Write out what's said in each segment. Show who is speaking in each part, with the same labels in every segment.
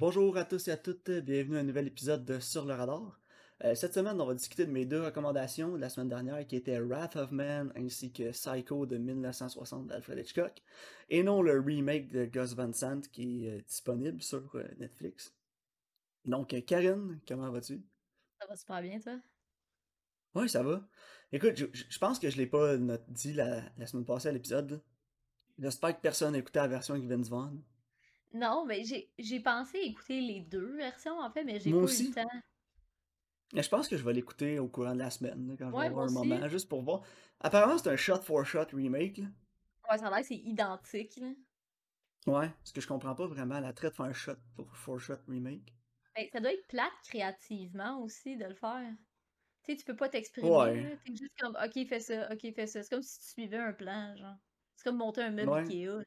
Speaker 1: Bonjour à tous et à toutes, bienvenue à un nouvel épisode de Sur le radar. Euh, cette semaine, on va discuter de mes deux recommandations de la semaine dernière qui étaient Wrath of Man ainsi que Psycho de 1960 d'Alfred Hitchcock et non le remake de Gus Van Sant qui est euh, disponible sur euh, Netflix. Donc, Karine, comment vas-tu?
Speaker 2: Ça va super bien, toi?
Speaker 1: Oui, ça va. Écoute, je, je pense que je l'ai pas dit la, la semaine passée à l'épisode. J'espère que personne n'a écouté la version avec Vince Vaughn.
Speaker 2: Non, mais j'ai, j'ai pensé écouter les deux versions, en fait, mais j'ai pas eu le temps.
Speaker 1: Mais je pense que je vais l'écouter au courant de la semaine, quand je vais avoir un
Speaker 2: aussi.
Speaker 1: moment, juste pour voir. Apparemment, c'est un shot-for-shot remake, là.
Speaker 2: Ouais, ça a l'air que c'est identique, là.
Speaker 1: Ouais, parce que je comprends pas vraiment la traite de faire un shot-for-shot remake.
Speaker 2: Ben, ça doit être plate créativement aussi de le faire. Tu sais, tu peux pas t'exprimer,
Speaker 1: Ouais.
Speaker 2: T'es juste comme, ok, fais ça, ok, fais ça. C'est comme si tu suivais un plan, genre. C'est comme monter un meuble
Speaker 1: ouais,
Speaker 2: Ikea.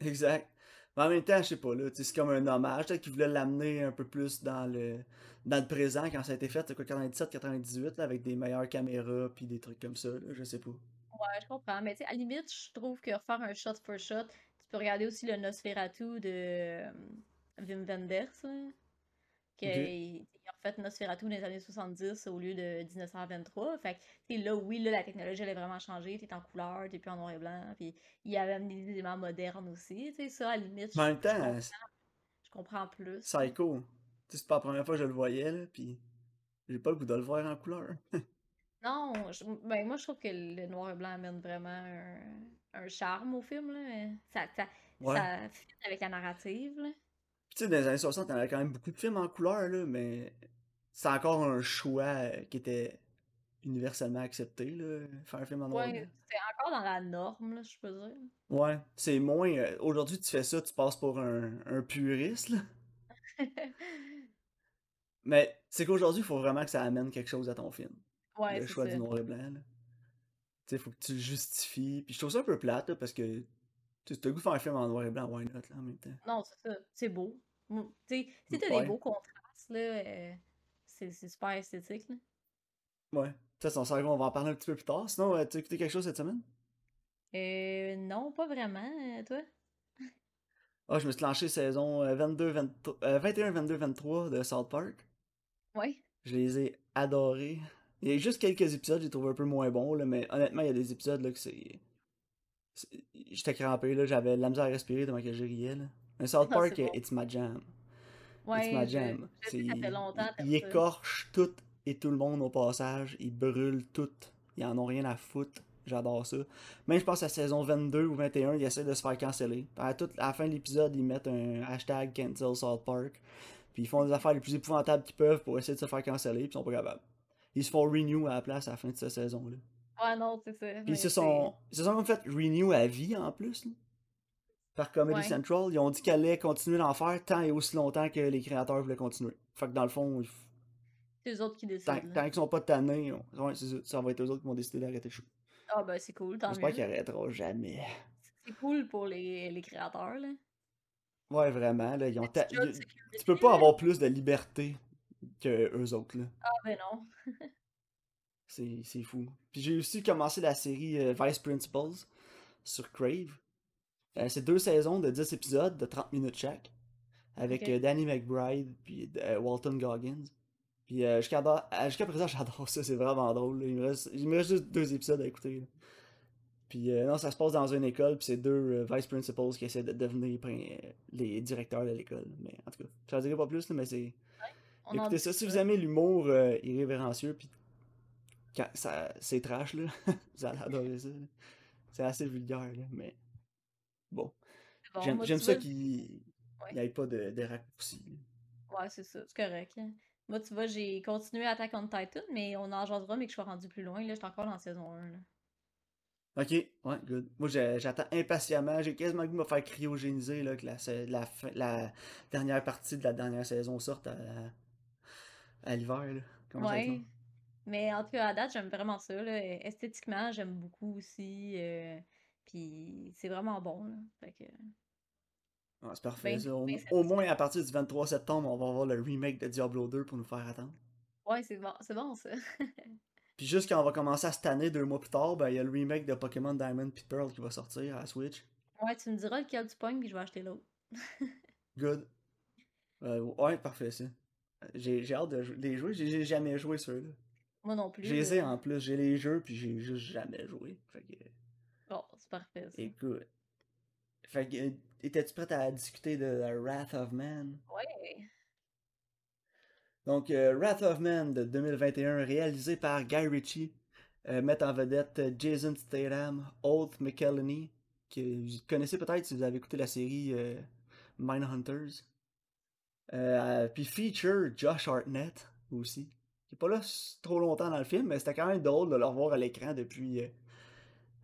Speaker 1: exact. En même temps, je sais pas, là, c'est comme un hommage, peut-être qu'ils voulaient l'amener un peu plus dans le, dans le présent quand ça a été fait, quoi, 97-98, là, avec des meilleures caméras puis des trucs comme ça, je sais pas.
Speaker 2: Ouais, je comprends. Mais tu à la limite, je trouve que refaire un shot for shot, tu peux regarder aussi le Nosferatu de euh, Wim Wenders. Qu'il
Speaker 1: Ok.
Speaker 2: il a refait Nosferatu dans les années 70 au lieu de 1923. Fait que, là, oui, là, la technologie, elle a vraiment changé. T'es en couleur, t'es plus en noir et blanc. Puis, il y avait amené des éléments modernes aussi. Tu sais, ça, à la limite,
Speaker 1: en
Speaker 2: je,
Speaker 1: même
Speaker 2: comprends, je comprends plus.
Speaker 1: Psycho, c'est pas la première fois que je le voyais, là, puis j'ai pas le goût de le voir en couleur.
Speaker 2: Non, je- ben, moi, je trouve que le noir et blanc amène vraiment un, un charme au film, là. Ça, ça,
Speaker 1: Ouais.
Speaker 2: ça fit avec la narrative, là.
Speaker 1: Tu sais, dans les années 60, il y avait quand même beaucoup de films en couleur, là, mais c'est encore un choix euh, qui était universellement accepté, là, faire un film en noir et blanc.
Speaker 2: Ouais, c'est encore dans la norme, là, je peux dire.
Speaker 1: Ouais, c'est moins... euh, Aujourd'hui, tu fais ça, tu passes pour un, un puriste, là. Mais c'est qu'aujourd'hui, il faut vraiment que ça amène quelque chose à ton film.
Speaker 2: Ouais,
Speaker 1: Le choix du noir et blanc, là. Tu sais, faut que tu le justifies. Puis je trouve ça un peu plate, là, parce que... Tu le goût de faire un film en noir et blanc, why not, là, en même temps?
Speaker 2: Non, c'est ça. C'est beau. Mm, Tu sais, si t'as des beaux contrastes, là, euh, c'est c'est super esthétique, là.
Speaker 1: ouais. Ça, on, on va en parler un petit peu plus tard. Sinon, euh, tu as écouté quelque chose cette semaine?
Speaker 2: Euh, non, pas vraiment, euh, toi?
Speaker 1: Ah, je me suis lancé saison euh, 22, 23, euh, 21, 22, 23 de South Park.
Speaker 2: Ouais.
Speaker 1: Je les ai adorés. Il y a juste quelques épisodes j'ai trouvé un peu moins bons, là, mais honnêtement, il y a des épisodes là, que c'est. J'étais crampé, là, j'avais la misère à respirer tellement que je riais. Là. Mais South
Speaker 2: Ah,
Speaker 1: Park,
Speaker 2: bon.
Speaker 1: it's my jam. It's my
Speaker 2: Ouais, je,
Speaker 1: jam.
Speaker 2: je ça fait longtemps,
Speaker 1: il
Speaker 2: t'aimes ça.
Speaker 1: écorche tout et tout le monde au passage. Ils brûlent tout. Ils en ont rien à foutre. J'adore ça. Même, je pense, à saison 22 ou 21, ils essaient de se faire canceller. À, toute, à la fin de l'épisode, ils mettent un hashtag cancel South Park. Puis ils font les affaires les plus épouvantables qu'ils peuvent pour essayer de se faire canceller. Puis ils sont pas capables. Ils se font renew à la place à la fin de cette saison-là.
Speaker 2: Ouais, non, c'est ça.
Speaker 1: Puis ils se sont, ils se sont comme fait renew à vie en plus. là. Par Comedy
Speaker 2: Ouais.
Speaker 1: Central, ils ont dit qu'elle allait continuer d'en faire tant et aussi longtemps que les créateurs voulaient continuer. Fait que dans le fond,
Speaker 2: C'est eux autres qui décident,
Speaker 1: tant qu'ils sont pas tannés, on- ouais, ça, va être eux autres qui vont décider d'arrêter le show.
Speaker 2: Ah, ben, c'est cool, tant
Speaker 1: J'espère qu'ils
Speaker 2: mieux.
Speaker 1: arrêteront jamais.
Speaker 2: C'est cool pour les, les créateurs, là.
Speaker 1: Ouais, vraiment, là, ils ont
Speaker 2: Petit
Speaker 1: ta-
Speaker 2: job
Speaker 1: Tu peux pas avoir plus de liberté que eux autres, là.
Speaker 2: Ah, ben non.
Speaker 1: C'est c'est fou. Puis j'ai aussi commencé la série euh, Vice Principals sur Crave. Euh, c'est deux saisons de 10 épisodes de 30 minutes chaque. Avec euh, Danny McBride puis euh, Walton Goggins. Puis euh, jusqu'à présent, j'adore ça, c'est vraiment drôle. Il me reste, il me reste juste deux épisodes à écouter. là. Puis euh, non, ça se passe dans une école, puis c'est deux vice principals qui essaient de devenir les directeurs de l'école. Mais en tout cas, je n'en dirai pas plus, là, mais c'est. Écoutez ça, si vous aimez l'humour irrévérencieux, puis c'est trash, là, vous allez adorer ça. C'est assez vulgaire, là, mais bon. J'aime ça qu'il
Speaker 2: Ouais.
Speaker 1: n'y ait pas de, de raccourcis. là.
Speaker 2: Ouais, c'est ça, c'est correct. hein. Moi, tu vois, j'ai continué Attack on Titan, mais on en jasera, mais que je suis rendu plus loin. Là, j'étais encore dans saison 1. Là.
Speaker 1: Ok, ouais, good. Moi, j'attends impatiemment. J'ai quasiment goût de me faire cryogéniser là, que la, la, dernière partie de la dernière saison sorte à, à l'hiver.
Speaker 2: Ouais. Mais en tout cas, à date, j'aime vraiment ça. Là. Esthétiquement, j'aime beaucoup aussi. euh, Puis c'est vraiment bon. Là. Fait que,
Speaker 1: Ouais, c'est parfait.
Speaker 2: ben,
Speaker 1: ça. Au,
Speaker 2: ben
Speaker 1: au moins, à partir du 23 septembre, on va avoir le remake de Diablo 2 pour nous faire attendre.
Speaker 2: Ouais, c'est bon, c'est bon ça.
Speaker 1: Puis juste quand on va commencer à cette année, deux mois plus tard, ben il y a le remake de Pokémon Diamond puis Pearl qui va sortir à la Switch.
Speaker 2: Ouais, tu me diras lequel tu pognes, puis je vais acheter l'autre.
Speaker 1: Good. Euh, ouais, parfait, ça. J'ai j'ai hâte de les jouer. J'ai j'ai jamais joué ceux-là.
Speaker 2: Moi non
Speaker 1: J'ai
Speaker 2: plus.
Speaker 1: les ai en plus. J'ai les jeux, puis j'ai juste jamais joué. Fait que,
Speaker 2: c'est parfait ça.
Speaker 1: écoute. Fait que, euh, étais-tu prête à discuter de The Wrath of Man?
Speaker 2: Ouais.
Speaker 1: Donc, euh, Wrath of Man de 2021, réalisé par Guy Ritchie, euh, met en vedette Jason Statham, Holt McElhenney, que vous connaissez peut-être si vous avez écouté la série euh, Mindhunters. Puis feature Josh Hartnett aussi, qui est pas là trop longtemps dans le film, mais c'était quand même drôle de le revoir à l'écran depuis,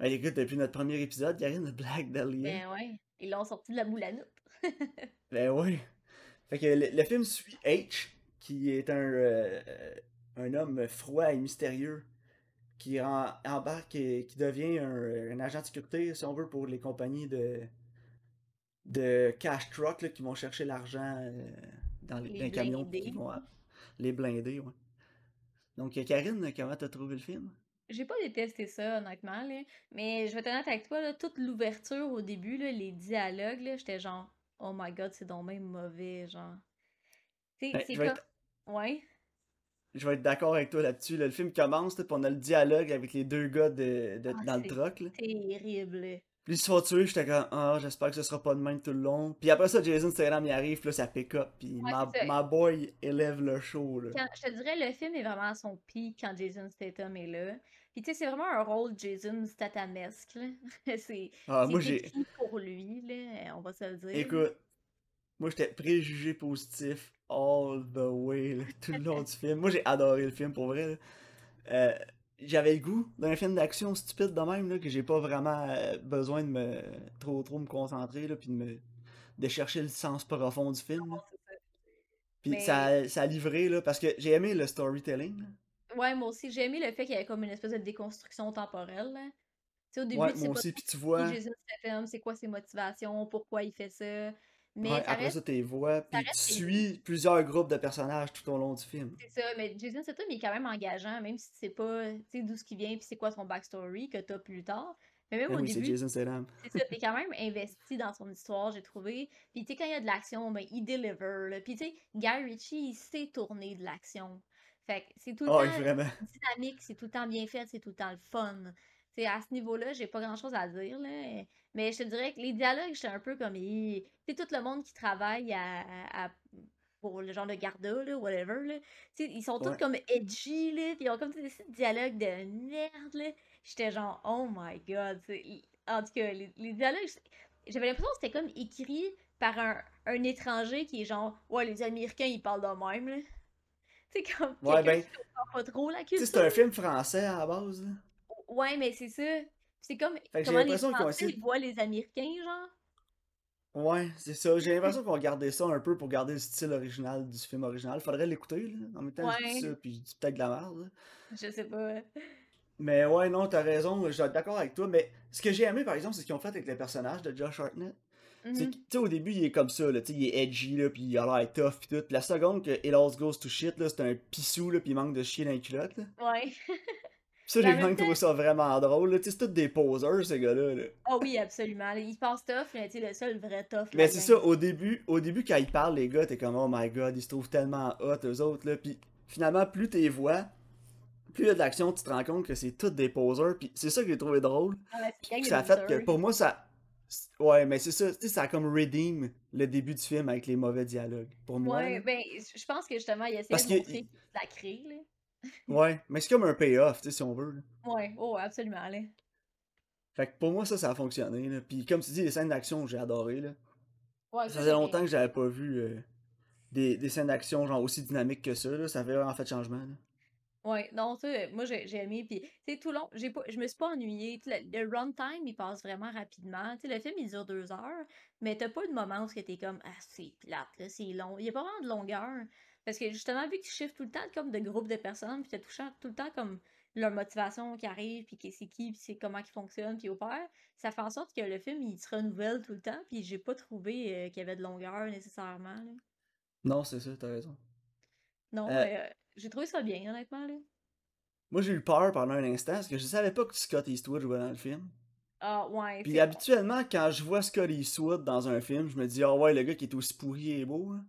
Speaker 1: écoute, depuis notre premier épisode, Karine Black Dahlia.
Speaker 2: Ben ouais. Ils l'ont sorti de la boule à.
Speaker 1: Ben oui. Fait que le, le film suit H, qui est un, euh, un homme froid et mystérieux, qui en- embarque et qui devient un, un agent de sécurité, si on veut, pour les compagnies de, de cash truck là, qui vont chercher l'argent euh, dans les,
Speaker 2: Les
Speaker 1: dans les camions qui vont les blindés, ouais. Donc Karine, comment t'as trouvé le film?
Speaker 2: J'ai pas détesté ça, honnêtement, là. Mais je vais être honnête avec toi, là, toute l'ouverture au début, là, les dialogues, là, j'étais genre, oh my god, c'est donc même mauvais, genre. Tu sais,
Speaker 1: Ben,
Speaker 2: c'est comme.
Speaker 1: être,
Speaker 2: Ouais.
Speaker 1: je vais être d'accord avec toi là-dessus. là. Le film commence, puis on a le dialogue avec les deux gars de, de-
Speaker 2: Ah,
Speaker 1: dans le
Speaker 2: c'est
Speaker 1: truck. Là.
Speaker 2: terrible.
Speaker 1: Puis ils se font tuer, j'étais comme, ah, j'espère que ce sera pas de même tout le long. Puis après ça, Jason Statham y arrive, puis là, ça pick up. Puis
Speaker 2: Ouais,
Speaker 1: ma, ma boy élève le show, là.
Speaker 2: Quand- je te dirais, le film est vraiment à son pic quand Jason Statham est là. Puis tu sais, c'est vraiment un rôle Jason Stathamesque, là. c'est
Speaker 1: Ah, moi,
Speaker 2: pour lui, là, on va se le dire.
Speaker 1: Écoute, moi, j'étais préjugé positif all the way, là, tout le long du film. Moi, j'ai adoré le film, pour vrai. là. Euh, J'avais le goût d'un film d'action stupide de même, là, que j'ai pas vraiment euh, besoin de me trop trop me concentrer, là, puis de me de chercher le sens profond du film. là. Puis
Speaker 2: Mais
Speaker 1: ça, ça a livré, là, parce que j'ai aimé le storytelling.
Speaker 2: ouais, moi aussi, j'ai aimé le fait qu'il y avait comme une espèce de déconstruction temporelle, là. Tu sais, au début,
Speaker 1: Ouais,
Speaker 2: tu sais
Speaker 1: moi
Speaker 2: pas
Speaker 1: aussi,
Speaker 2: trop
Speaker 1: puis tu vois.
Speaker 2: C'est quoi ses motivations, pourquoi il fait ça. Mais
Speaker 1: Ouais,
Speaker 2: ça
Speaker 1: après
Speaker 2: reste,
Speaker 1: ça, t'es vois,
Speaker 2: ça
Speaker 1: puis tu
Speaker 2: reste
Speaker 1: suis plusieurs groupes de personnages tout au long du film.
Speaker 2: C'est ça, mais Jason Statham il est quand même engageant, même si tu sais pas tu sais, d'où ce qui vient puis c'est quoi son backstory que t'as plus tard. Mais même
Speaker 1: Ben
Speaker 2: au
Speaker 1: oui, c'est
Speaker 2: début,
Speaker 1: Jason Statham.
Speaker 2: c'est ça, t'es quand même investi dans son histoire, j'ai trouvé. Puis tu sais, quand il y a de l'action, ben il deliver. Là. Puis tu sais, Guy Ritchie, il sait tourner de l'action. Fait que c'est tout le
Speaker 1: Oh,
Speaker 2: temps
Speaker 1: vraiment.
Speaker 2: dynamique, c'est tout le temps bien fait, c'est tout le temps le fun. Tu sais, à ce niveau-là, j'ai pas grand-chose à dire, là. Mais je te dirais que les dialogues, j'étais un peu comme... Tu sais, tout le monde qui travaille à, à- pour le genre de garda, là, whatever, là. Ils sont tous comme edgy, là, puis ils ont comme des petits dialogues de merde. J'étais genre, oh my god. En tout cas, les, les dialogues, j'avais l'impression que c'était comme écrit par un, un étranger qui est genre, ouais, les Américains, ils parlent de même, là. Sais, comme
Speaker 1: Ouais, ben,
Speaker 2: pas trop la
Speaker 1: tu sais, c'est
Speaker 2: culture.
Speaker 1: un film français à la base, là.
Speaker 2: Ouais, mais c'est ça. C'est comme
Speaker 1: Fait
Speaker 2: comment les Français voient les Américains, genre?
Speaker 1: Ouais, c'est ça. J'ai l'impression qu'on gardait ça un peu pour garder le style original du film original. Faudrait l'écouter, là. En même temps, je dis
Speaker 2: Ouais,
Speaker 1: ça, puis je dis peut-être de la merde,
Speaker 2: je sais pas.
Speaker 1: Mais ouais, non, t'as raison, je suis d'accord avec toi. Mais ce que j'ai aimé, par exemple, c'est ce qu'ils ont fait avec le personnage de Josh Hartnett. C'est
Speaker 2: Mhm.
Speaker 1: que, tu sais, au début, il est comme ça, là, tu sais, il est edgy, là, puis il a l'air tough, pis tout. Puis la seconde que It All Goes to Shit, là, c'est un pissou, là, pis il manque de chier dans les culottes, là.
Speaker 2: Ouais.
Speaker 1: Ça, j'ai quand
Speaker 2: même
Speaker 1: trouvé ça vraiment drôle, c'est tous des poseurs, ces gars-là, là.
Speaker 2: oh oui, absolument. Ils passent tough, mais le seul vrai tough
Speaker 1: Mais c'est ça, au début, au début, quand ils parlent, les gars, t'es comme, oh my god, ils se trouvent tellement hot, eux autres, là. Puis finalement, plus t'es vois, plus il y a de l'action, tu te rends compte que c'est tous des poseurs. Puis c'est ça que j'ai trouvé drôle.
Speaker 2: Ah, la
Speaker 1: Puis ça fait que, pour moi, ça. Ouais, mais c'est ça, tu sais, ça a comme redeem le début du film avec les mauvais dialogues. Pour moi,
Speaker 2: Ouais, ben, je pense que justement, il
Speaker 1: Parce
Speaker 2: de montrer la crée, là.
Speaker 1: Ouais, mais c'est comme un payoff, tu sais, si on veut, là.
Speaker 2: Ouais, oh, absolument, là.
Speaker 1: Fait que pour moi, ça, ça a fonctionné, là. Puis comme tu dis, les scènes d'action, j'ai adoré, là.
Speaker 2: Ouais,
Speaker 1: Ça faisait longtemps que j'avais pas vu euh, des, des scènes d'action, genre, aussi dynamiques que ça, là. Ça fait vraiment fait changement, là.
Speaker 2: Ouais, non, ça, euh, moi j'ai aimé, puis tu sais, tout long, j'ai pas, je me suis pas ennuyée. Tu Le, le runtime, il passe vraiment rapidement. Tu sais, le film, il dure deux heures, mais t'as pas de moment où t'es comme, ah, c'est plate, là, c'est long. Il y a pas vraiment de longueur. Parce que justement, vu que tu chiffres tout le temps comme de groupes de personnes, puis t'as tout, cha- tout le temps comme leur motivation qui arrive, puis c'est qui, puis c'est comment ils fonctionnent, puis opèrent, ça fait en sorte que le film, il se renouvelle tout le temps, puis j'ai pas trouvé euh, qu'il y avait de longueur nécessairement, là.
Speaker 1: Non, c'est ça, t'as raison.
Speaker 2: Non,
Speaker 1: Euh,
Speaker 2: euh, j'ai trouvé ça bien, honnêtement, là.
Speaker 1: moi, j'ai eu peur pendant un instant parce que je savais pas que Scott Eastwood jouait dans le film.
Speaker 2: Ah, ouais,
Speaker 1: Puis habituellement, quand je vois Scott Eastwood dans un film, je me dis, ah ouais, le gars qui est aussi pourri et beau, là.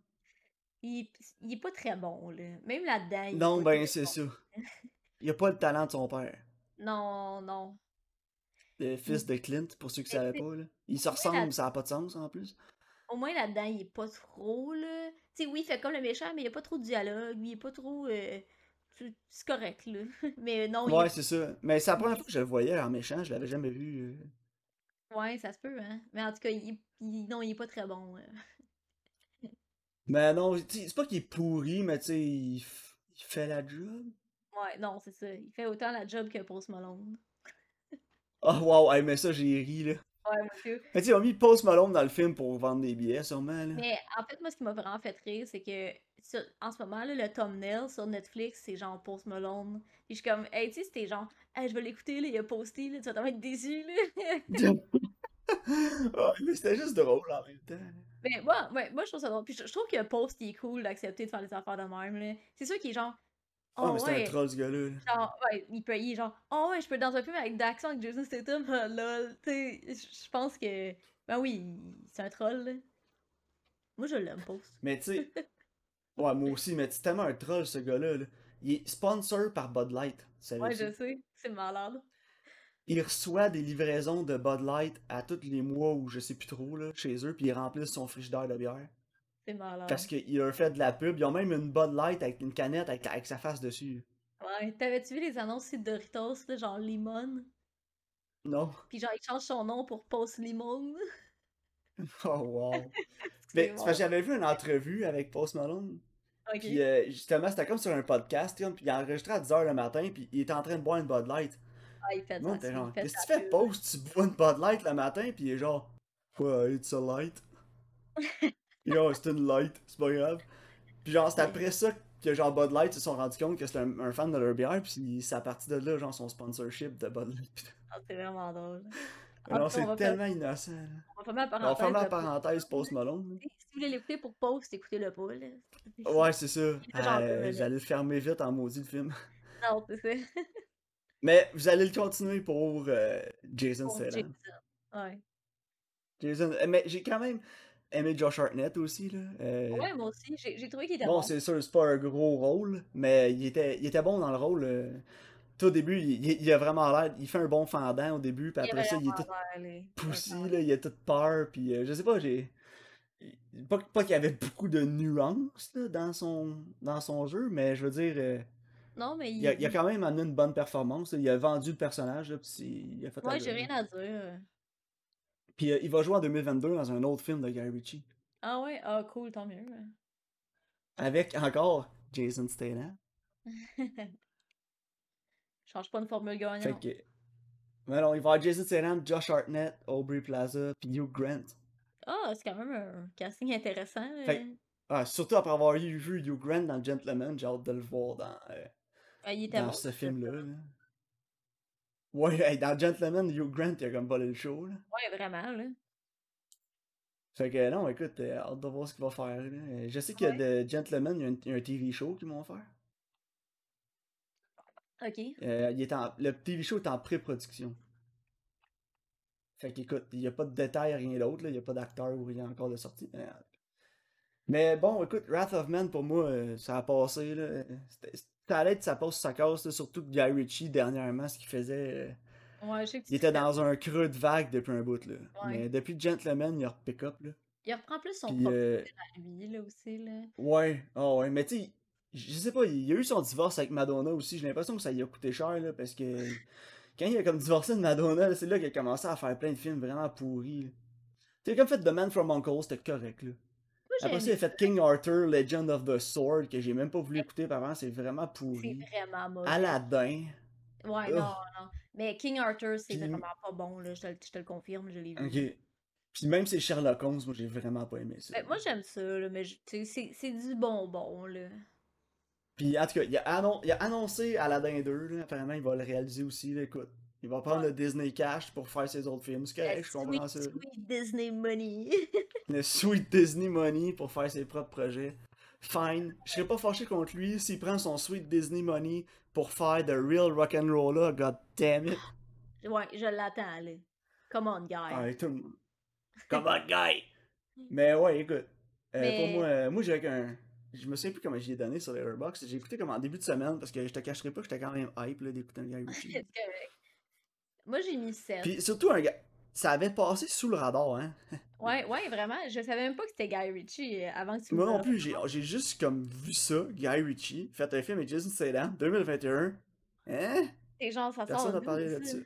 Speaker 2: Il, il est pas très bon, là. Même là-dedans, il est
Speaker 1: Non,
Speaker 2: pas
Speaker 1: ben
Speaker 2: très
Speaker 1: c'est
Speaker 2: bon.
Speaker 1: ça. Il a pas le talent de son père.
Speaker 2: Non, non.
Speaker 1: Le fils de Clint, pour ceux qui
Speaker 2: Mais
Speaker 1: savaient pas, là. Ils se ressemblent, ça n'a pas de sens en plus.
Speaker 2: au moins là-dedans, il est pas trop, là. Tu sais, oui, il fait comme le méchant, mais il y a pas trop de dialogue, il est pas trop... euh, C'est c'est correct, là. Mais non, il
Speaker 1: Ouais,
Speaker 2: est...
Speaker 1: c'est ça. Mais c'est la première fois que je le voyais en méchant, je l'avais jamais vu. euh.
Speaker 2: Ouais, ça se peut, hein. Mais en tout cas, il... il- non, il est pas très bon. euh.
Speaker 1: Mais non, tu sais, c'est pas qu'il est pourri, mais tu sais, il, f- il fait la job.
Speaker 2: Ouais, non, c'est ça. Il fait autant la job que Post Malone.
Speaker 1: Ah, wow, hey, mais ça, j'ai ri, là.
Speaker 2: Ouais, monsieur.
Speaker 1: Mais tu sais, ils ont mis Post Malone dans le film pour vendre des billets, sûrement, là.
Speaker 2: Mais en fait, moi, ce qui m'a vraiment fait rire, c'est que sur- en ce moment, là, le thumbnail sur Netflix, c'est genre Post Malone. Puis je suis comme, hey, tu sais, c'était genre, hey, je vais l'écouter, là, il a posté, là, tu vas tellement être déçu, là.
Speaker 1: Mais c'était juste drôle en même temps.
Speaker 2: Mais moi, ouais, moi, je trouve ça drôle. Puis je, je trouve que Post, il est cool d'accepter de faire des affaires de même, là. C'est sûr qu'il est genre,
Speaker 1: Ah,
Speaker 2: oh
Speaker 1: mais c'est un troll, ce gars-là. là.
Speaker 2: genre, ouais, il peut, il est genre, oh ouais, je peux dans un film avec d'action avec Jason Statham, ah, lol. Tu je pense que, ben oui, c'est un troll, là. Moi, je l'aime, Post.
Speaker 1: Mais tu sais, ouais, moi aussi, mais c'est tellement un troll, ce gars-là. là. Il est sponsor par Bud Light,
Speaker 2: Ouais, je sais, c'est malade.
Speaker 1: Il reçoit des livraisons de Bud Light à tous les mois ou je sais plus trop, là, chez eux, puis il remplit son frigidaire de bière.
Speaker 2: C'est malade.
Speaker 1: Parce qu'il leur fait de la pub. Ils ont même une Bud Light avec une canette avec, avec sa face dessus.
Speaker 2: Ouais, t'avais-tu vu les annonces de Doritos, là, genre Limon?
Speaker 1: Non?
Speaker 2: Puis genre, il change son nom pour Post Limon.
Speaker 1: Oh wow. Mais
Speaker 2: bon.
Speaker 1: j'avais vu une entrevue avec Post Malone.
Speaker 2: Ok.
Speaker 1: Puis euh, justement, c'était comme sur un podcast, puis il enregistrait à 10h le matin, puis il était en train de boire une Bud Light.
Speaker 2: Ah, il fait
Speaker 1: Non, t'es genre, qu'est-ce que tu fais. Post? Tu bois une Bud Light le matin, puis il est genre, ouais, it's a light. Et genre, c'est une light, c'est pas grave. Puis genre, c'est après ça que genre Bud Light se sont rendus compte que c'était un, un fan de leur bière, puis c'est à partir de là, genre, son sponsorship de Bud Light.
Speaker 2: Ah, c'est vraiment drôle. Cas, on
Speaker 1: c'est tellement innocent.
Speaker 2: On va fermer la
Speaker 1: On
Speaker 2: parenthèse.
Speaker 1: fermer la
Speaker 2: de Post
Speaker 1: parenthèse Post. Malone.
Speaker 2: Si vous voulez l'écouter pour Post, écoutez-le pas, là.
Speaker 1: Ouais, c'est ça. Euh. J'allais le fermer vite en maudit le film.
Speaker 2: Non, c'est ça.
Speaker 1: Mais vous allez le continuer pour euh, Jason Statham.
Speaker 2: Jason. Ouais.
Speaker 1: Jason, euh, mais j'ai quand même aimé Josh Hartnett aussi là. Euh,
Speaker 2: Ouais, moi aussi. J'ai trouvé qu'il était
Speaker 1: bon,
Speaker 2: bon.
Speaker 1: c'est sûr, c'est pas un gros rôle, mais il était, il était bon dans le rôle. euh. Tout au début, il, a vraiment l'air, il fait un bon fendant au début, puis après ça, il est tout
Speaker 2: là.
Speaker 1: poussi,
Speaker 2: Ouais,
Speaker 1: là, il a toute peur, puis euh, je sais pas, j'ai pas, pas qu'il y avait beaucoup de nuances là, dans son dans son jeu, mais je veux dire.
Speaker 2: Non, mais il.
Speaker 1: Il a, il a quand même amené une bonne performance. Il a vendu le personnage, là, puis il a fait
Speaker 2: Ouais, j'ai rien à dire.
Speaker 1: Puis euh, il va jouer en 2022 dans un autre film de Guy Ritchie.
Speaker 2: Ah ouais, ah cool, tant mieux.
Speaker 1: Avec encore Jason Statham.
Speaker 2: Change pas une formule
Speaker 1: Fait
Speaker 2: gagnante.
Speaker 1: que. Mais non, il va y avoir Jason Statham, Josh Hartnett, Aubrey Plaza, puis Hugh Grant.
Speaker 2: Ah, c'est quand même un casting intéressant.
Speaker 1: Fait-
Speaker 2: euh.
Speaker 1: Ah, surtout après avoir vu Hugh Grant dans Gentleman, j'ai hâte de le voir dans, euh,
Speaker 2: Ah, il était
Speaker 1: dans
Speaker 2: bon.
Speaker 1: ce film-là. là. Ouais, hey, dans Gentleman, Hugh Grant, il a comme volé le show. Là.
Speaker 2: Ouais, vraiment, là.
Speaker 1: Fait que non, écoute, euh, hâte de voir ce qu'il va faire. là. Euh, Je sais qu'il y a de Gentleman, il y a un, il y a un TV show qu'ils vont faire.
Speaker 2: Ok.
Speaker 1: Euh, il est en, le TV show est en pré-production. Fait qu'écoute, il n'y a pas de détails, rien d'autre, il n'y a pas d'acteur ou rien encore de sortie. Mais, bon, écoute, Wrath of Man, pour moi, ça a passé. Là. C'était- Ça allait être ça passe ça casse, là, surtout que Guy Ritchie, dernièrement, ce qu'il faisait, euh,
Speaker 2: Ouais, je sais que
Speaker 1: il était dans un creux de vague depuis un bout. Là.
Speaker 2: Ouais.
Speaker 1: Mais depuis Gentleman, il a pick up. Là.
Speaker 2: Il reprend plus son
Speaker 1: Puis,
Speaker 2: propre
Speaker 1: euh,
Speaker 2: à lui, là, aussi, là.
Speaker 1: Ouais, oh ouais, mais tu sais, je sais pas, il y a eu son divorce avec Madonna aussi, j'ai l'impression que ça lui a coûté cher, là, parce que quand il a comme divorcé de Madonna, c'est là qu'il a commencé à faire plein de films vraiment pourris. Tu sais, comme fait The Man from Uncle, c'était correct, là. Après ça, il a fait King Arthur, Legend of the Sword, que j'ai même pas voulu écouter, par avant, c'est vraiment
Speaker 2: C'est
Speaker 1: pourri.
Speaker 2: vraiment mauvais.
Speaker 1: Aladdin,
Speaker 2: Ouais, non, non. Mais King Arthur, c'est
Speaker 1: Puis-
Speaker 2: vraiment pas bon, là. Je te, le- je te le confirme, je l'ai vu.
Speaker 1: ok. Puis même c'est Sherlock Holmes, moi j'ai vraiment pas aimé ça.
Speaker 2: Ben, moi, j'aime ça, là, mais je- tu sais, c'est c'est du bonbon, là.
Speaker 1: Puis en tout cas, il a, annon- il a annoncé Aladdin 2, là, apparemment il va le réaliser aussi, là, écoute. Il va prendre
Speaker 2: Ouais.
Speaker 1: le Disney Cash pour faire ses autres films, c'est correct, je comprends
Speaker 2: sweet,
Speaker 1: ça.
Speaker 2: sweet Disney money.
Speaker 1: Le Sweet Disney Money pour faire ses propres projets. Fine. Je serais pas fâché contre lui s'il prend son Sweet Disney Money pour faire The Real Rock'n'Roller, god damn it.
Speaker 2: ouais, je l'attends, là. Come on, guy.
Speaker 1: Ah, tout le. Come on, guy! Mais ouais, écoute. euh,
Speaker 2: Mais-
Speaker 1: Pour moi, euh, moi j'ai un. je me souviens plus comment j'y ai donné sur Letterboxd. J'ai écouté comme en début de semaine parce que je te cacherai pas que j'étais quand même hype d'écouter un Guy Ritchie.
Speaker 2: Moi, j'ai mis 7.
Speaker 1: Puis surtout, un gars, ça avait passé sous le radar, hein.
Speaker 2: Ouais, ouais, vraiment. Je savais même pas que c'était Guy Ritchie euh, avant que tu me
Speaker 1: Moi non plus, j'ai juste comme vu ça, Guy Ritchie, fait un film avec Jason Statham, 2021. Hein?
Speaker 2: Et genre, ça
Speaker 1: Personne n'a parlé là-dessus.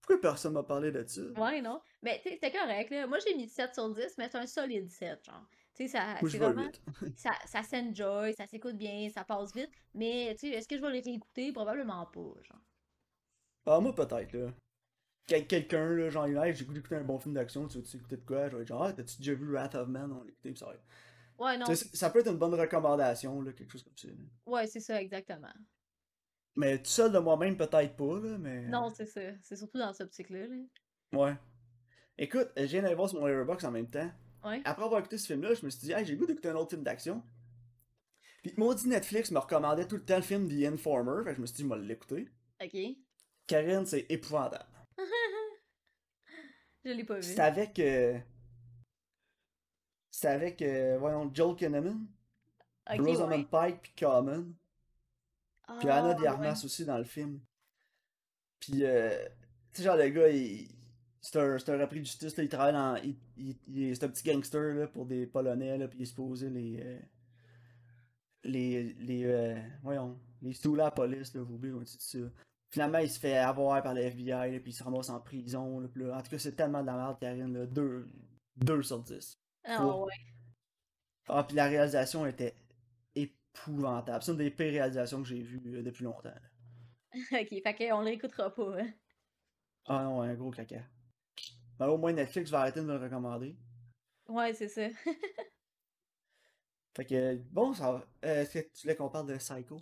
Speaker 1: Pourquoi personne m'a parlé de ça?
Speaker 2: Ouais, non. Mais c'était correct, là. Moi, j'ai mis 7 sur 10, mais c'est un solide 7, genre. Tu sais, ça, c'est vraiment...
Speaker 1: 8.
Speaker 2: Ça, ça s'enjoy, ça s'écoute bien, ça passe vite. Mais, tu sais, est-ce que je vais les réécouter? Probablement pas, genre.
Speaker 1: Ah, moi, peut-être, là. Quel- Quelqu'un, là, genre, hey, j'ai d'écouter un bon film d'action, tu veux-tu écouter de quoi? Je vais être genre, ah, t'as-tu déjà vu Wrath of Man? On l'a écouté, puis ça va être-
Speaker 2: Ouais, non.
Speaker 1: Ça peut être une bonne recommandation, là, quelque chose comme ça. là.
Speaker 2: Ouais, c'est ça, exactement.
Speaker 1: Mais tout seul de moi-même, peut-être pas, là, mais.
Speaker 2: Non, c'est ça. C'est surtout dans cette optique-là, là.
Speaker 1: Ouais. Écoute, je viens d'aller voir sur mon Letterboxd en même temps.
Speaker 2: Ouais.
Speaker 1: Après avoir écouté ce film-là, je me suis dit, hey, j'ai le goût d'écouter un autre film d'action. Puis maudit Netflix me recommandait tout le temps le film The Informer, fait que je me suis dit, je vais l'écouter.
Speaker 2: Ok.
Speaker 1: Karine, c'est épouvantable.
Speaker 2: Je l'ai pas vu.
Speaker 1: C'est avec. euh, C'est avec, euh, voyons, Joel Kinnaman,
Speaker 2: Ok,
Speaker 1: Rosamund
Speaker 2: ouais.
Speaker 1: Pike, puis Common. Puis
Speaker 2: Ah,
Speaker 1: Anna de Armas
Speaker 2: ouais.
Speaker 1: aussi dans le film. Puis, euh, tu sais, genre, le gars, il... c'est un, repris de justice, là, il travaille dans. Il, il- il est- c'est un petit gangster, là, pour des Polonais, là, puis il est supposé les. euh, les. les euh, voyons, les sous la police, là, vous oubliez dis ça. Finalement, il se fait avoir par le FBI, là, puis il se ramasse en prison, là, puis là, en tout cas, c'est tellement de la merde, Karine, là, 2 deux sur 10.
Speaker 2: Ah,
Speaker 1: Trois.
Speaker 2: ouais.
Speaker 1: Ah, puis la réalisation était épouvantable. C'est une des pires réalisations que j'ai vues euh, depuis longtemps.
Speaker 2: Ok, fait qu'on l'écoutera pas. hein.
Speaker 1: Ah non, un gros caca. Ben, au moins Netflix va arrêter de me le recommander.
Speaker 2: Ouais, c'est ça.
Speaker 1: Fait que, bon, ça va. Euh, Est-ce que tu voulais qu'on parle de Psycho?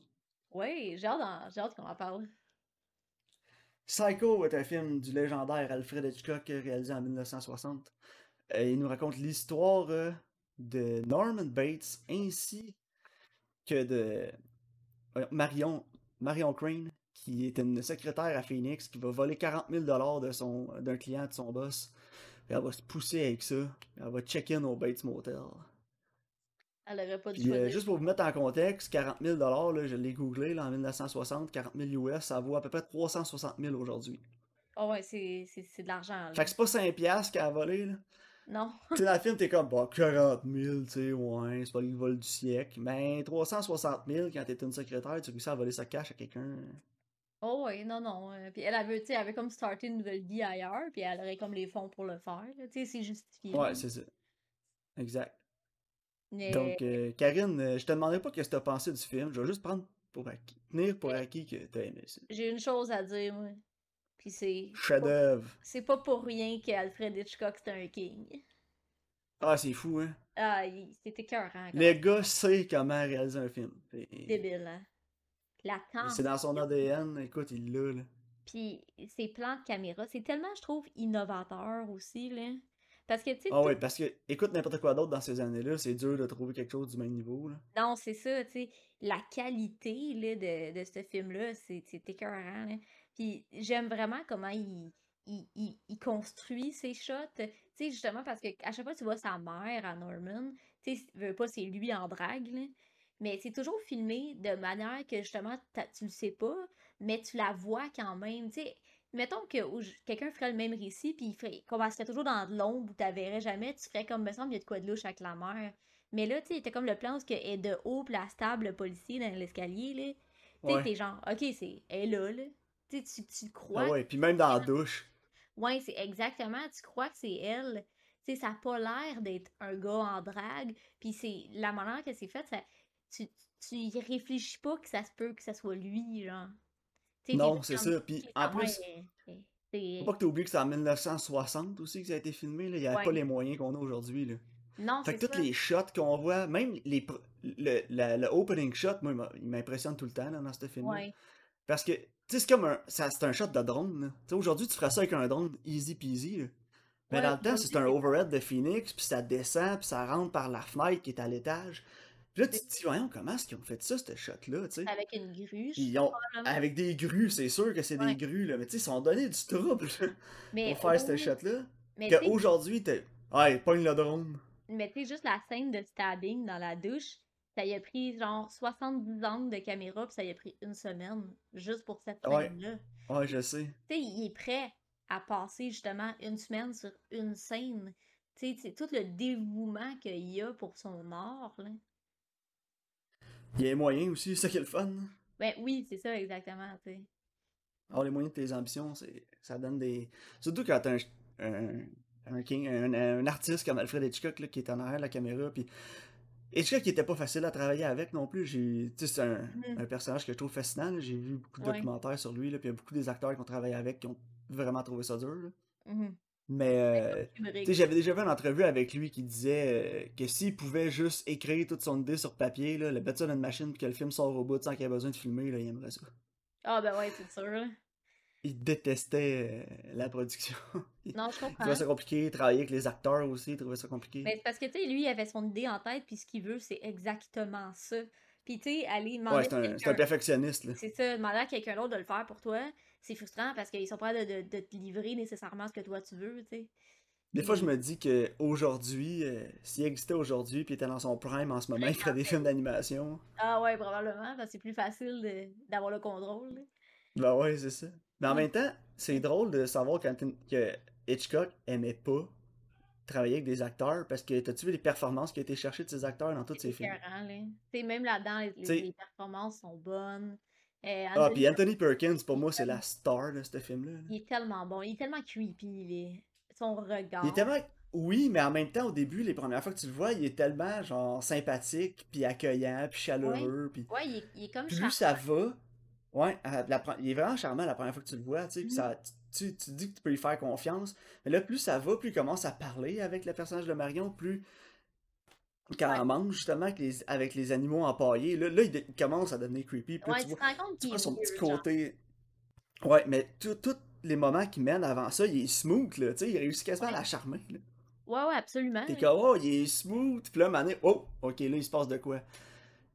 Speaker 2: Ouais, j'ai hâte, d'en- j'ai hâte qu'on en parle.
Speaker 1: Psycho est un film du légendaire Alfred Hitchcock euh, réalisé en 1960. Euh, il nous raconte l'histoire euh, de Norman Bates ainsi que de Marion, Marion Crane, qui est une secrétaire à Phoenix qui va voler 40 000 de son d'un client de son boss. Elle va se pousser avec ça. Elle va check-in au Bates Motel.
Speaker 2: Elle aurait pas dû
Speaker 1: euh, juste pour vous mettre en contexte, 40 000 là, je l'ai googlé là, en 1960, 40 000 US, ça vaut à peu près 360 000 aujourd'hui.
Speaker 2: Ah ouais, c'est de l'argent.
Speaker 1: Fait que c'est pas 5 piastres qu'elle a volé, là.
Speaker 2: Non.
Speaker 1: tu sais, dans le film, t'es comme, bah, 40 000, tu sais, ouais, c'est pas le vol du siècle. Mais 360 000, quand t'es une secrétaire, tu réussis à voler sa cash à quelqu'un.
Speaker 2: Oh ouais, non, non. Puis elle avait, tu sais, elle avait comme starté une nouvelle vie ailleurs, puis elle aurait comme les fonds pour le faire. Tu sais, c'est justifié.
Speaker 1: Ouais, c'est ça. Exact.
Speaker 2: Mais
Speaker 1: Donc, euh, Karine, euh, je te demanderai pas qu'est-ce que t'as pensé du film. Je vais juste prendre pour acquis, tenir pour acquis que t'as aimé ça.
Speaker 2: j'ai une chose à dire, moi. Puis c'est.
Speaker 1: Chef-d'œuvre.
Speaker 2: C'est pas pour rien qu'Alfred Hitchcock c'est un king.
Speaker 1: Ah, c'est fou, hein.
Speaker 2: Ah, c'était écœurant.
Speaker 1: Le gars sait comment réaliser un film. Et-
Speaker 2: Débile, hein. La
Speaker 1: C'est dans son. ADN, écoute, il l'a, là.
Speaker 2: Puis ses plans de caméra, c'est tellement, je trouve, innovateur aussi, là. Parce que, tu sais,
Speaker 1: Ah ouais, parce que, écoute, n'importe quoi d'autre dans ces années-là, c'est dur de trouver quelque chose du même niveau, là.
Speaker 2: non, c'est ça, tu sais, la qualité, là, de, de ce film-là, c'est écœurant, là. Puis j'aime vraiment comment il, il, il, il construit ses shots, tu sais, justement, parce que à chaque fois que tu vois sa mère à Norman, tu sais, veux pas, c'est lui en drague, là. Mais c'est toujours filmé de manière que, justement, tu le sais pas, mais tu la vois quand même, tu sais. Mettons que quelqu'un ferait le même récit, puis il ferait, commencerait toujours dans de l'ombre où tu verrais jamais, tu ferais comme, me semble, il y a de quoi de louche avec la mère. Mais là, tu sais, t'as comme le plan où elle est de haut, puis la stable, le policier dans l'escalier, là. Tu sais,
Speaker 1: Ouais.
Speaker 2: t'es genre, ok, c'est, elle est là, là. Tu sais, tu, tu crois.
Speaker 1: Ah ouais, puis même dans la douche.
Speaker 2: Ouais, c'est exactement, tu crois que c'est elle. Tu sais, ça a pas l'air d'être un gars en drague, puis c'est la manière que c'est fait, ça, tu, tu y réfléchis pas que ça se peut que ça soit lui, genre.
Speaker 1: Non, c'est ça. Puis en plus, faut pas que tu oublies que c'est en 1960 aussi que ça a été filmé, là. Il y avait
Speaker 2: Ouais.
Speaker 1: pas les moyens qu'on a aujourd'hui, là.
Speaker 2: Non,
Speaker 1: Fait que tous les shots qu'on voit, même les le, le opening shot, moi, il m'impressionne tout le temps là, dans ce.
Speaker 2: Ouais.
Speaker 1: Parce que, tu sais, c'est comme un. ça- C'est un shot de drone, aujourd'hui, tu ferais ça avec un drone easy peasy, là. Mais
Speaker 2: Ouais,
Speaker 1: dans le temps, c'est un overhead de Phoenix, puis ça descend, puis ça rentre par la fenêtre qui est à l'étage. Puis là, tu te dis, voyons, comment est-ce qu'ils ont fait ça, ce shot-là, tu sais?
Speaker 2: Avec une grue,
Speaker 1: Ils ont. Avec des grues, c'est sûr que c'est
Speaker 2: Ouais.
Speaker 1: des grues, là. Mais tu sais, ils sont donné du trouble
Speaker 2: Mais
Speaker 1: pour faire ce shot-là.
Speaker 2: mais
Speaker 1: Qu'aujourd'hui, t'es. Ouais, pogne le drone.
Speaker 2: mais tu sais, juste la scène de stabbing dans la douche, Ça y a pris genre 70 angles de caméra, puis ça y a pris une semaine juste pour cette
Speaker 1: Ouais,
Speaker 2: scène-là.
Speaker 1: ouais, je sais.
Speaker 2: Tu sais, il est prêt à passer justement une semaine sur une scène. Tu sais, tout le dévouement qu'il y a pour son art, là.
Speaker 1: Il y a les moyens aussi, c'est ça qui est le fun. hein.
Speaker 2: Ben oui, c'est ça exactement, tu sais.
Speaker 1: Avoir les moyens de tes ambitions, c'est ça donne des. Surtout quand t'as un, un, un, king- un, un artiste comme Alfred Hitchcock là, qui est en arrière de la caméra. Puis Hitchcock qui était pas facile à travailler avec non plus. J'ai, c'est un,
Speaker 2: Mhm.
Speaker 1: un personnage que je trouve fascinant. là. J'ai vu beaucoup de
Speaker 2: Ouais.
Speaker 1: documentaires sur lui. Là, puis il y a beaucoup des acteurs qui ont travaillé avec qui ont vraiment trouvé ça dur. là. Mais
Speaker 2: Ben,
Speaker 1: euh, j'avais déjà vu une entrevue avec lui qui disait euh, que s'il pouvait juste écrire toute son idée sur papier, là, le mettre ça dans une machine puis que le film sort au bout sans qu'il ait besoin de filmer, là, il aimerait ça.
Speaker 2: Ah ben ouais, c'est sûr, là.
Speaker 1: Il détestait euh, la production. il
Speaker 2: Non, je
Speaker 1: trouvait
Speaker 2: comprends.
Speaker 1: ça compliqué, travailler avec les acteurs aussi, il trouvait ça compliqué.
Speaker 2: Mais c'est parce que, tu sais, lui, il avait son idée en tête, puis ce qu'il veut, c'est exactement ça. Puis, tu sais, aller
Speaker 1: Ouais,
Speaker 2: demander
Speaker 1: c'est un, c'est un perfectionniste.
Speaker 2: C'est ça, demander à quelqu'un d'autre de le faire pour toi, c'est frustrant parce qu'ils sont pas de, de, de te livrer nécessairement ce que toi tu veux, tu sais.
Speaker 1: Des fois, je me dis que aujourd'hui, euh, s'il existait aujourd'hui puis il était dans son prime en ce moment, il ferait des films d'animation.
Speaker 2: ah ouais, probablement, parce que c'est plus facile de- d'avoir le contrôle. là.
Speaker 1: Ben ouais, c'est ça. Mais en
Speaker 2: Ouais.
Speaker 1: même temps, c'est drôle de savoir quand que Hitchcock aimait pas travailler avec des acteurs parce que t'as-tu vu les performances qui ont été cherchées de ces acteurs dans tous
Speaker 2: C'est
Speaker 1: ses films?
Speaker 2: sais, même là-dedans, les performances sont bonnes. Euh,
Speaker 1: ah,
Speaker 2: Anthony
Speaker 1: puis Anthony Perkins, pour moi, c'est la star de ce film-là. là.
Speaker 2: il est tellement bon, il est tellement creepy, il est... son
Speaker 1: Il est
Speaker 2: regard.
Speaker 1: tellement. Oui, mais en même temps, au début, les premières fois que tu le vois, il est tellement, genre, sympathique, puis accueillant, puis chaleureux, puis...
Speaker 2: ouais, il est, il est comme
Speaker 1: Plus ça va, ouais, la il est vraiment charmant la première fois que tu le vois, tu sais, puis ça, tu, tu, tu dis que tu peux lui faire confiance, mais là, plus ça va, plus il commence à parler avec le personnage de Marion, plus quand elle mange justement avec les, avec les animaux empaillés, là, là il, commence à devenir creepy, puis
Speaker 2: ouais,
Speaker 1: tu
Speaker 2: tu
Speaker 1: vois,
Speaker 2: te rends compte
Speaker 1: tu
Speaker 2: qu'il
Speaker 1: vois
Speaker 2: est
Speaker 1: son petit
Speaker 2: genre.
Speaker 1: côté... Ouais, mais tous les moments qu'il mène avant ça, il est smooth, là, tu sais, il réussit quasiment à la charmer, là.
Speaker 2: ouais, ouais, absolument.
Speaker 1: T'es comme, oh, il est smooth. Puis là, donné, oh, ok, là, il se passe de quoi.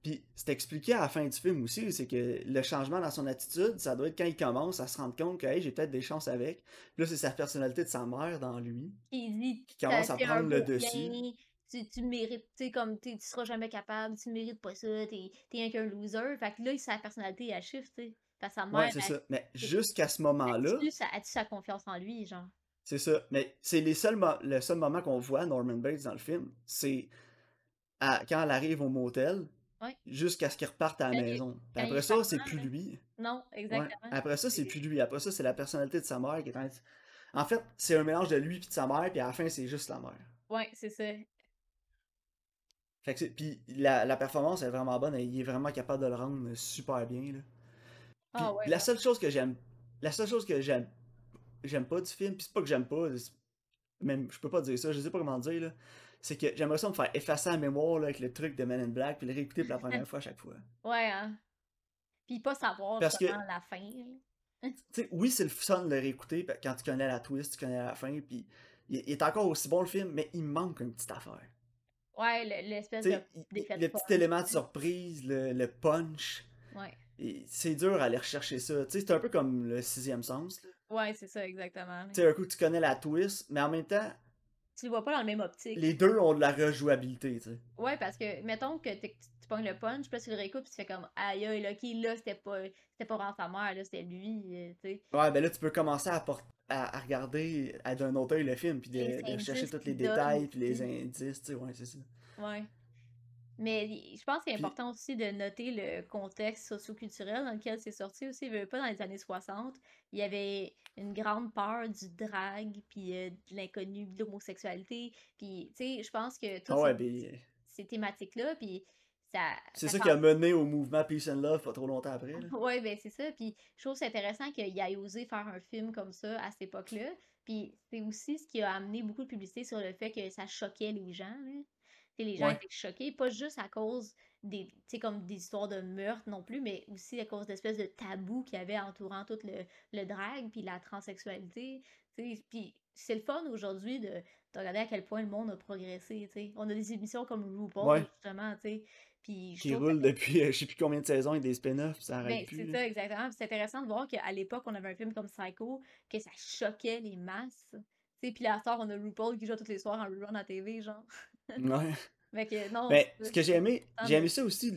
Speaker 1: Puis c'est expliqué à la fin du film aussi, c'est que le changement dans son attitude, ça doit être quand il commence à se rendre compte que, hey, j'ai peut-être des chances avec. Puis là, c'est sa personnalité de sa mère dans lui
Speaker 2: Il dit,
Speaker 1: qui commence à prendre le dessus.
Speaker 2: Rien, tu, tu mérites, tu sais, comme, tu seras jamais capable, tu mérites pas ça, t'es, un qu'un loser. Fait que là, sa personnalité, elle shift, tu sais. Parce que sa
Speaker 1: Ouais,
Speaker 2: mère,
Speaker 1: c'est
Speaker 2: elle,
Speaker 1: ça. Mais jusqu'à ce moment-là,
Speaker 2: elle tue sa confiance en lui, genre.
Speaker 1: c'est ça. Mais c'est les seuls le seul moment qu'on voit Norman Bates dans le film, c'est quand elle arrive au motel,
Speaker 2: Ouais.
Speaker 1: jusqu'à ce qu'il reparte à la maison. Puis après ça, c'est plus
Speaker 2: là.
Speaker 1: lui.
Speaker 2: Non,
Speaker 1: Ouais.
Speaker 2: exactement.
Speaker 1: Après ça, c'est
Speaker 2: C'est-
Speaker 1: plus lui. Après ça, c'est la personnalité de sa mère qui est en... En fait, c'est un mélange de lui puis de sa mère, puis à la fin, c'est juste la mère.
Speaker 2: Ouais, c'est ça.
Speaker 1: Fait que. Puis la, la performance est vraiment bonne, et il est vraiment capable de le rendre super bien, là.
Speaker 2: Ah ouais,
Speaker 1: la seule chose que j'aime... La seule chose que j'aime... J'aime pas du film, puis c'est pas que j'aime pas, même, je peux pas dire ça, je sais pas comment dire, là. C'est que j'aimerais ça me faire effacer la mémoire, là, avec le truc de Men in Black, puis le réécouter pour la première fois à chaque fois.
Speaker 2: Ouais, hein. Puis pas savoir
Speaker 1: Parce que,
Speaker 2: la fin,
Speaker 1: oui, c'est le fun de le réécouter quand tu connais la twist, tu connais la fin, puis il, il est encore aussi bon le film, mais il manque une petite affaire.
Speaker 2: Ouais, le- l'espèce de
Speaker 1: le petit élément de surprise, le, le punch,
Speaker 2: Ouais.
Speaker 1: c'est dur à aller rechercher ça. C'est un peu comme le sixième sens. là.
Speaker 2: Ouais, c'est ça, exactement.
Speaker 1: Tu sais, un coup, tu connais la twist, mais en même temps,
Speaker 2: Tu le vois pas dans la même optique.
Speaker 1: les deux ont de la rejouabilité, tu sais.
Speaker 2: Ouais, parce que, mettons que tu, tu pognes le punch, puis là, tu le réécoutes, puis tu fais comme, aïe, aïe, ok, là, c'était pas, c'était pas vraiment sa mère, là, c'était lui, euh, tu sais.
Speaker 1: Ouais, ben là, tu peux commencer à, à, à regarder à d'un autre œil le film, puis de, de chercher tous les détails, puis les indices, tu sais, ouais, c'est ça.
Speaker 2: Ouais. Mais je pense qu'il est important aussi de noter le contexte socioculturel dans lequel c'est sorti aussi. Pas dans les années 60, il y avait une grande peur du drag, puis euh, de l'inconnu, de l'homosexualité. Puis, tu sais, je pense que
Speaker 1: ah
Speaker 2: toutes
Speaker 1: ouais,
Speaker 2: ces,
Speaker 1: ben,
Speaker 2: ces thématiques-là, puis
Speaker 1: c'est
Speaker 2: ça
Speaker 1: ça qui a mené au mouvement Peace and Love pas trop longtemps après.
Speaker 2: Ouais, ben c'est ça. Puis je trouve que c'est intéressant qu'il ait osé faire un film comme ça à cette époque-là. Puis c'est aussi ce qui a amené beaucoup de publicité sur le fait que ça choquait les gens. Là. Les gens
Speaker 1: Ouais.
Speaker 2: étaient choqués, pas juste à cause des, comme des histoires de meurtre non plus, mais aussi à cause d'espèces de tabous qu'il y avait entourant tout le, le drag puis la transsexualité. Puis c'est le fun aujourd'hui de, de regarder à quel point le monde a progressé. On a des émissions comme RuPaul,
Speaker 1: Ouais,
Speaker 2: justement. Puis je
Speaker 1: qui
Speaker 2: que
Speaker 1: roule depuis euh, je sais plus combien de saisons et des spin-offs, ça
Speaker 2: ben,
Speaker 1: arrête
Speaker 2: c'est
Speaker 1: plus, là.
Speaker 2: ça, exactement. C'est intéressant de voir qu'à l'époque, on avait un film comme Psycho, que ça choquait les masses. Tu sais, puis ce soir, on a RuPaul qui joue tous les soirs en rerun à TV, genre.
Speaker 1: Ouais.
Speaker 2: Fait que, non,
Speaker 1: Mais
Speaker 2: c'est
Speaker 1: ce que j'ai aimé, j'ai
Speaker 2: de-
Speaker 1: aimé ça aussi,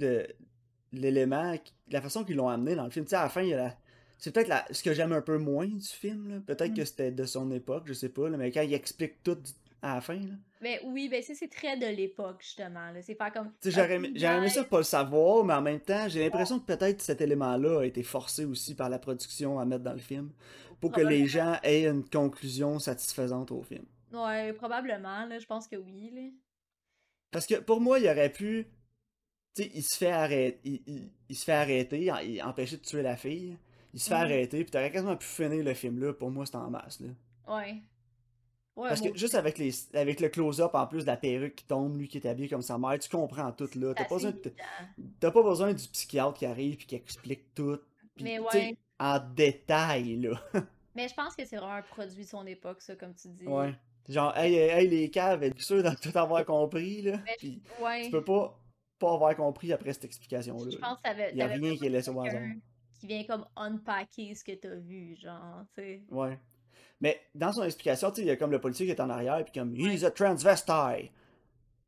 Speaker 1: l'élément, la façon qu'ils l'ont amené dans le film. Tu sais, à la fin, il y a la. C'est peut-être la- ce que j'aime un peu moins du film, là. Peut-être
Speaker 2: Mm.
Speaker 1: que c'était de son époque, je sais pas, là, mais quand il explique tout du- à la fin, là.
Speaker 2: Mais oui, ben ça, c'est très de l'époque, justement. C'est faire comme.
Speaker 1: J'aurais aimé, ça pas le savoir, mais en même temps, j'ai l'impression que peut-être cet élément-là a été forcé aussi par la production à mettre dans le film pour que les gens aient une conclusion satisfaisante au film.
Speaker 2: Ouais, probablement, là. Je pense que oui, là.
Speaker 1: Parce que pour moi, il aurait pu. Tu sais, il se fait arrêter. Il, il- il se fait arrêter, il empêcher de tuer la fille. Il se fait
Speaker 2: Mhm.
Speaker 1: arrêter, puis t'aurais quasiment pu finir le film là. Pour moi, c'est en masse, là.
Speaker 2: Ouais. Ouais,
Speaker 1: Parce que juste avec, les, avec le close-up, en plus de la perruque qui tombe, lui qui est habillé comme sa mère, tu comprends tout, là. T'as
Speaker 2: c'est
Speaker 1: pas, besoin pas besoin du psychiatre qui arrive puis qui explique tout.
Speaker 2: Mais ouais.
Speaker 1: En détail, là.
Speaker 2: Mais je pense que c'est vraiment un produit de son époque, ça, comme tu dis.
Speaker 1: ouais. Genre, hey, hey, hey, les caves, êtes sûr de tout avoir compris, là?
Speaker 2: Mais ouais.
Speaker 1: tu peux pas, pas avoir compris après cette explication-là.
Speaker 2: Je
Speaker 1: là.
Speaker 2: pense que t'avais
Speaker 1: Il y a rien qui est laissé au hasard.
Speaker 2: qui vient comme unpacker ce que t'as vu, genre, tu sais.
Speaker 1: Ouais. Mais dans son explication, il y a comme le policier qui est en arrière, puis comme. He's a transvestite.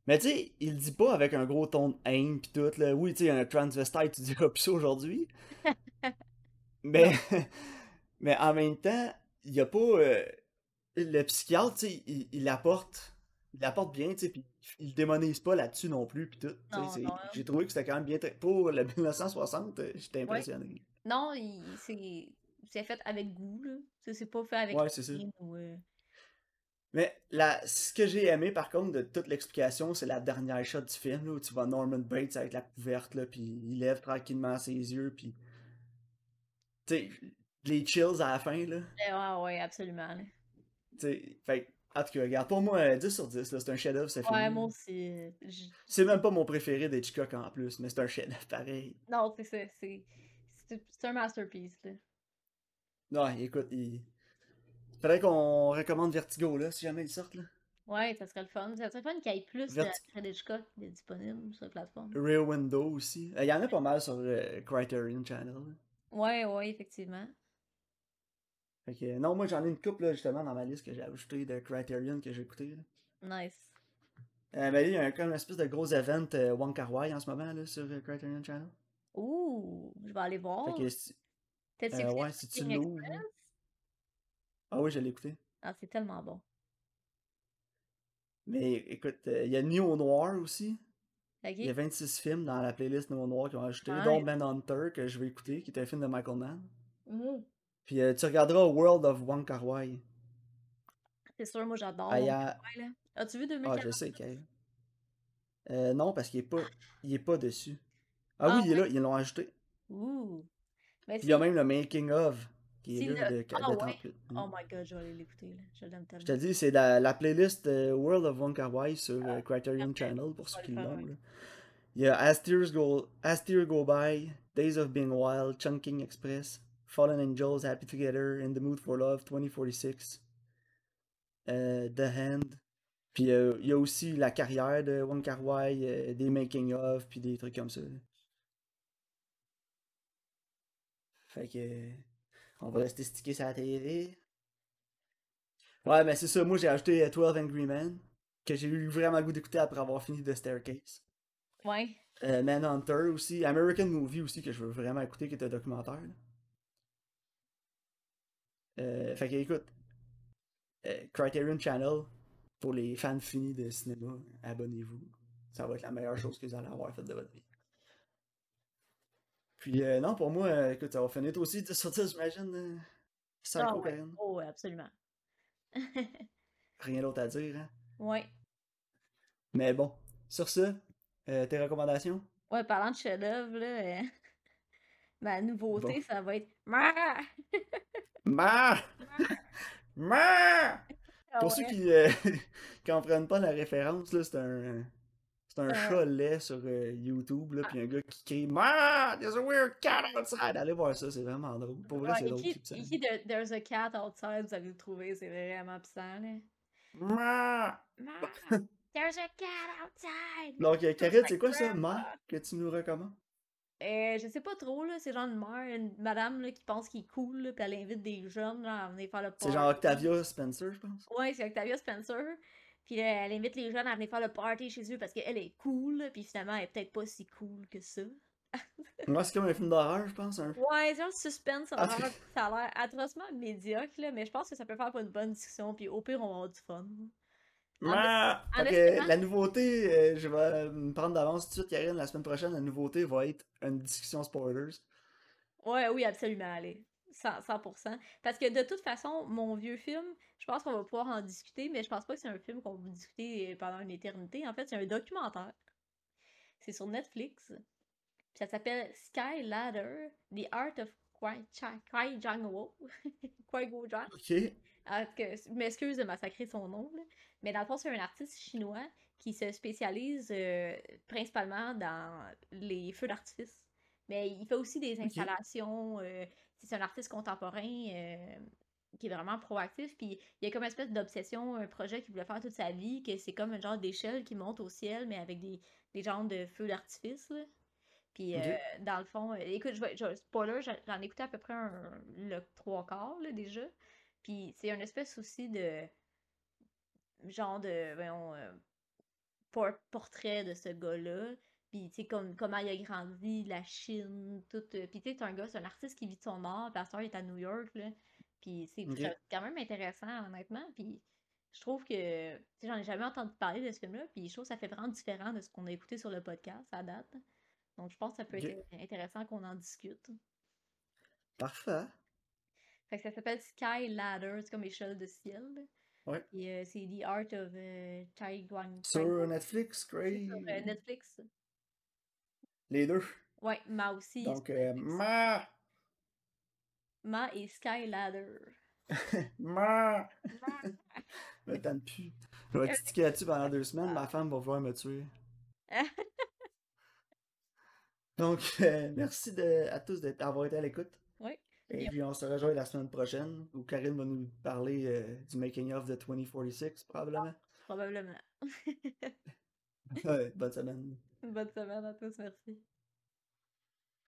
Speaker 1: Mais tu sais, il dit pas avec un gros ton de haine pis tout, là. Oui, tu sais, un transvestite, tu diras plus ça aujourd'hui. mais, mais en même temps, il y a pas. euh, le psychiatre, tu sais, il, il l'apporte. Il l'apporte bien, tu sais, pis il démonise pas là-dessus non plus, pis tout. J'ai trouvé que c'était quand même bien. Pour le 1960, euh, j'étais impressionné.
Speaker 2: Non, il- c'est fait avec goût, là. C'est pas fait avec
Speaker 1: Ouais, c'est ça.
Speaker 2: ou, euh,
Speaker 1: Mais la, ce que j'ai aimé par contre de toute l'explication, c'est la dernière shot du film là, où tu vois Norman Bates avec la couverte là, puis il lève tranquillement ses yeux, puis tu sais les chills à la fin là.
Speaker 2: eh, Ouais, ouais, absolument.
Speaker 1: Tu sais, fait que, en tout cas, regarde, pour moi euh, 10 sur 10 là, c'est un chef-d'œuvre, c'est
Speaker 2: Ouais, moi aussi. euh,
Speaker 1: C'est même pas mon préféré d'Hitchcock en plus, mais c'est un chef-d'œuvre pareil.
Speaker 2: Non, c'est ça. C'est un masterpiece, là.
Speaker 1: Ouais, écoute, il faudrait qu'on recommande Vertigo là, si jamais ils sortent là.
Speaker 2: Ouais, ça serait le fun. Ça serait le fun qu'il y ait plus de
Speaker 1: Verti-
Speaker 2: Hitchcock disponible sur la plateforme.
Speaker 1: Rear Window aussi. Euh, Il y en a pas mal sur euh, Criterion Channel. là.
Speaker 2: Ouais, ouais, effectivement.
Speaker 1: Fait que, non, moi j'en ai une couple là, justement dans ma liste que j'ai ajouté de Criterion que j'ai écouté. là.
Speaker 2: Nice.
Speaker 1: Euh, mais il y a un, comme une espèce de gros event euh, Wong Kar Wai en ce moment là, sur euh, Criterion Channel.
Speaker 2: Ouh, je vais aller voir.
Speaker 1: Fait que, si-
Speaker 2: T'as-tu
Speaker 1: euh,
Speaker 2: écouté
Speaker 1: ouais, si tu l'ouvres. Ah oui, je l'ai écouté.
Speaker 2: Ah, c'est tellement bon.
Speaker 1: Mais écoute, euh, il y a Neo Noir aussi. Il y a 26 films dans la playlist Neo Noir qui ont ajouté,
Speaker 2: Nice.
Speaker 1: dont Manhunter que je vais écouter, qui est un film de Michael Mann.
Speaker 2: Mhm.
Speaker 1: Puis euh, tu regarderas World of Wong Kar Wai.
Speaker 2: C'est sûr, moi j'adore.
Speaker 1: Ah, a-.
Speaker 2: As-tu vu
Speaker 1: Ah,
Speaker 2: 2040?
Speaker 1: je sais qu'il euh, Non, parce qu'il est pas, il est pas dessus. Ah,
Speaker 2: Ah
Speaker 1: oui, il est là, ils l'ont ajouté.
Speaker 2: Ouh. Mais
Speaker 1: il y a même le making of qui est là
Speaker 2: le-
Speaker 1: de, de
Speaker 2: Ah ouais?
Speaker 1: 38.
Speaker 2: Oh my god, je vais aller l'écouter. Je l'aime
Speaker 1: Je te dis, c'est la, la playlist euh, World of Wong Kar Wai sur euh, Criterion Channel pour ceux qui l'ont. Il y a As Tears Go, As Tears Go By, Days of Being Wild, Chunking Express, Fallen Angels, Happy Together, In the Mood for Love, 2046, euh, The Hand. Puis euh, il y a aussi la carrière de Wong Kar Wai, euh, des making of, puis des trucs comme ça. là. Fait que euh, on va rester stické sur la TV. Ouais, mais c'est ça, moi j'ai ajouté euh, 12 Angry Men, que j'ai eu vraiment le goût d'écouter après avoir fini The Staircase.
Speaker 2: Ouais.
Speaker 1: Euh, Manhunter aussi, American Movie aussi, que je veux vraiment écouter, qui est un documentaire. Euh, fait que écoute, euh, Criterion Channel, pour les fans finis de cinéma, abonnez-vous. Ça va être la meilleure chose que vous allez avoir faite de votre vie. Puis euh, non, pour moi, euh, écoute, ça va finir toi aussi 10 sur 10, j'imagine. euh, Psycho,
Speaker 2: Ah ouais. Oh, absolument.
Speaker 1: Rien d'autre à dire, hein?
Speaker 2: ouais.
Speaker 1: Mais bon, sur ce, euh, tes recommandations?
Speaker 2: Ouais, parlant de chef-d'œuvre, là, ma nouveauté,
Speaker 1: Bon.
Speaker 2: ça va être. Mah!
Speaker 1: Ma! Ma!
Speaker 2: Ah
Speaker 1: Pour
Speaker 2: ouais.
Speaker 1: ceux qui euh, comprennent pas la référence, là, c'est un, c'est un
Speaker 2: Euh.
Speaker 1: chat laid sur euh, YouTube, là, puis un gars qui crie Ma! There's a weird cat outside! Allez voir ça, c'est vraiment drôle. Pour vrai,
Speaker 2: Ouais,
Speaker 1: c'est drôle.
Speaker 2: There- There's a cat outside, vous allez le trouver, c'est vraiment puissant, là.
Speaker 1: Ma!
Speaker 2: There's a cat outside!
Speaker 1: Donc, euh, Karine, c'est quoi ça. Ma, que tu nous recommandes?
Speaker 2: Euh, je sais pas trop, là, c'est genre une mère, une madame, là, qui pense qu'il est cool, là, puis elle invite des jeunes, là, à venir faire le
Speaker 1: C'est genre. Octavia Spencer, je pense.
Speaker 2: Ouais, c'est Octavia Spencer. Puis là, elle invite les jeunes à venir faire le party chez eux parce qu'elle est cool, puis finalement, elle est peut-être pas si cool que ça.
Speaker 1: Moi, c'est comme un film d'horreur, je pense. Un...
Speaker 2: Ouais, genre suspense, ça,
Speaker 1: Ah,
Speaker 2: a l'air- ça a l'air atrocement médiocre, là, mais je pense que ça peut faire pour une bonne discussion, puis au pire, on va avoir du fun.
Speaker 1: Ah,
Speaker 2: en espérant-
Speaker 1: la nouveauté, euh, je vais me prendre d'avance tout de suite, Karine. La semaine prochaine, la nouveauté va être une discussion spoilers.
Speaker 2: Ouais, oui, absolument, allez. 100%, 100%. Parce que de toute façon, mon vieux film, je pense qu'on va pouvoir en discuter, mais je pense pas que c'est un film qu'on va discuter pendant une éternité. En fait, c'est un documentaire. C'est sur Netflix. Ça s'appelle Sky Ladder, The Art of Kwai Jang Wo. Kwai Go Jang.
Speaker 1: Ok.
Speaker 2: Que, je m'excuse de massacrer son nom, là. mais dans le fond, c'est un artiste chinois qui se spécialise euh, principalement dans les feux d'artifice. Mais il fait aussi des installations. euh, c'est un artiste contemporain euh, qui est vraiment proactif. Puis il y a comme une espèce d'obsession, un projet qu'il voulait faire toute sa vie, que c'est comme un genre d'échelle qui monte au ciel, mais avec des, des genres de feux d'artifice. là. Puis euh, dans le fond, euh, écoute, je vais, je- spoiler, j'en ai écouté à peu près un- le trois quarts là, déjà. Puis c'est une espèce aussi de genre de voyons, por- portrait de ce gars-là. Puis tu sais comme comment il a grandi, la Chine, tout. euh, Puis tu sais, c'est un gars, c'est un artiste qui vit de son art. Il est à New York là. Puis c'est quand même intéressant honnêtement. Puis je trouve que tu sais, j'en ai jamais entendu parler de ce film-là. Puis je trouve que ça fait vraiment différent de ce qu'on a écouté sur le podcast à date. Donc je pense que ça peut être intéressant qu'on en discute.
Speaker 1: Parfait.
Speaker 2: Fait que ça s'appelle Sky Ladder, c'est comme échelle de ciel. là.
Speaker 1: Ouais.
Speaker 2: Et euh, c'est The Art of euh, Chai Guang.
Speaker 1: Sur Netflix, great.
Speaker 2: sur euh, Netflix.
Speaker 1: Les deux.
Speaker 2: Ouais, Ma aussi.
Speaker 1: Donc, euh, ma,
Speaker 2: Ma et Sky Ladder.
Speaker 1: ma. Me tente plus. Je vais tiquer là-dessus pendant deux semaines. Ma femme va vouloir me tuer. Donc, euh, merci de, à tous d'avoir été à l'écoute.
Speaker 2: Ouais.
Speaker 1: Et
Speaker 2: Yep.
Speaker 1: puis, on se rejoint la semaine prochaine où Karine va nous parler euh, du making of de 2046, probablement.
Speaker 2: Probablement.
Speaker 1: Ouais, bonne semaine.
Speaker 2: Bonne semaine à tous, merci.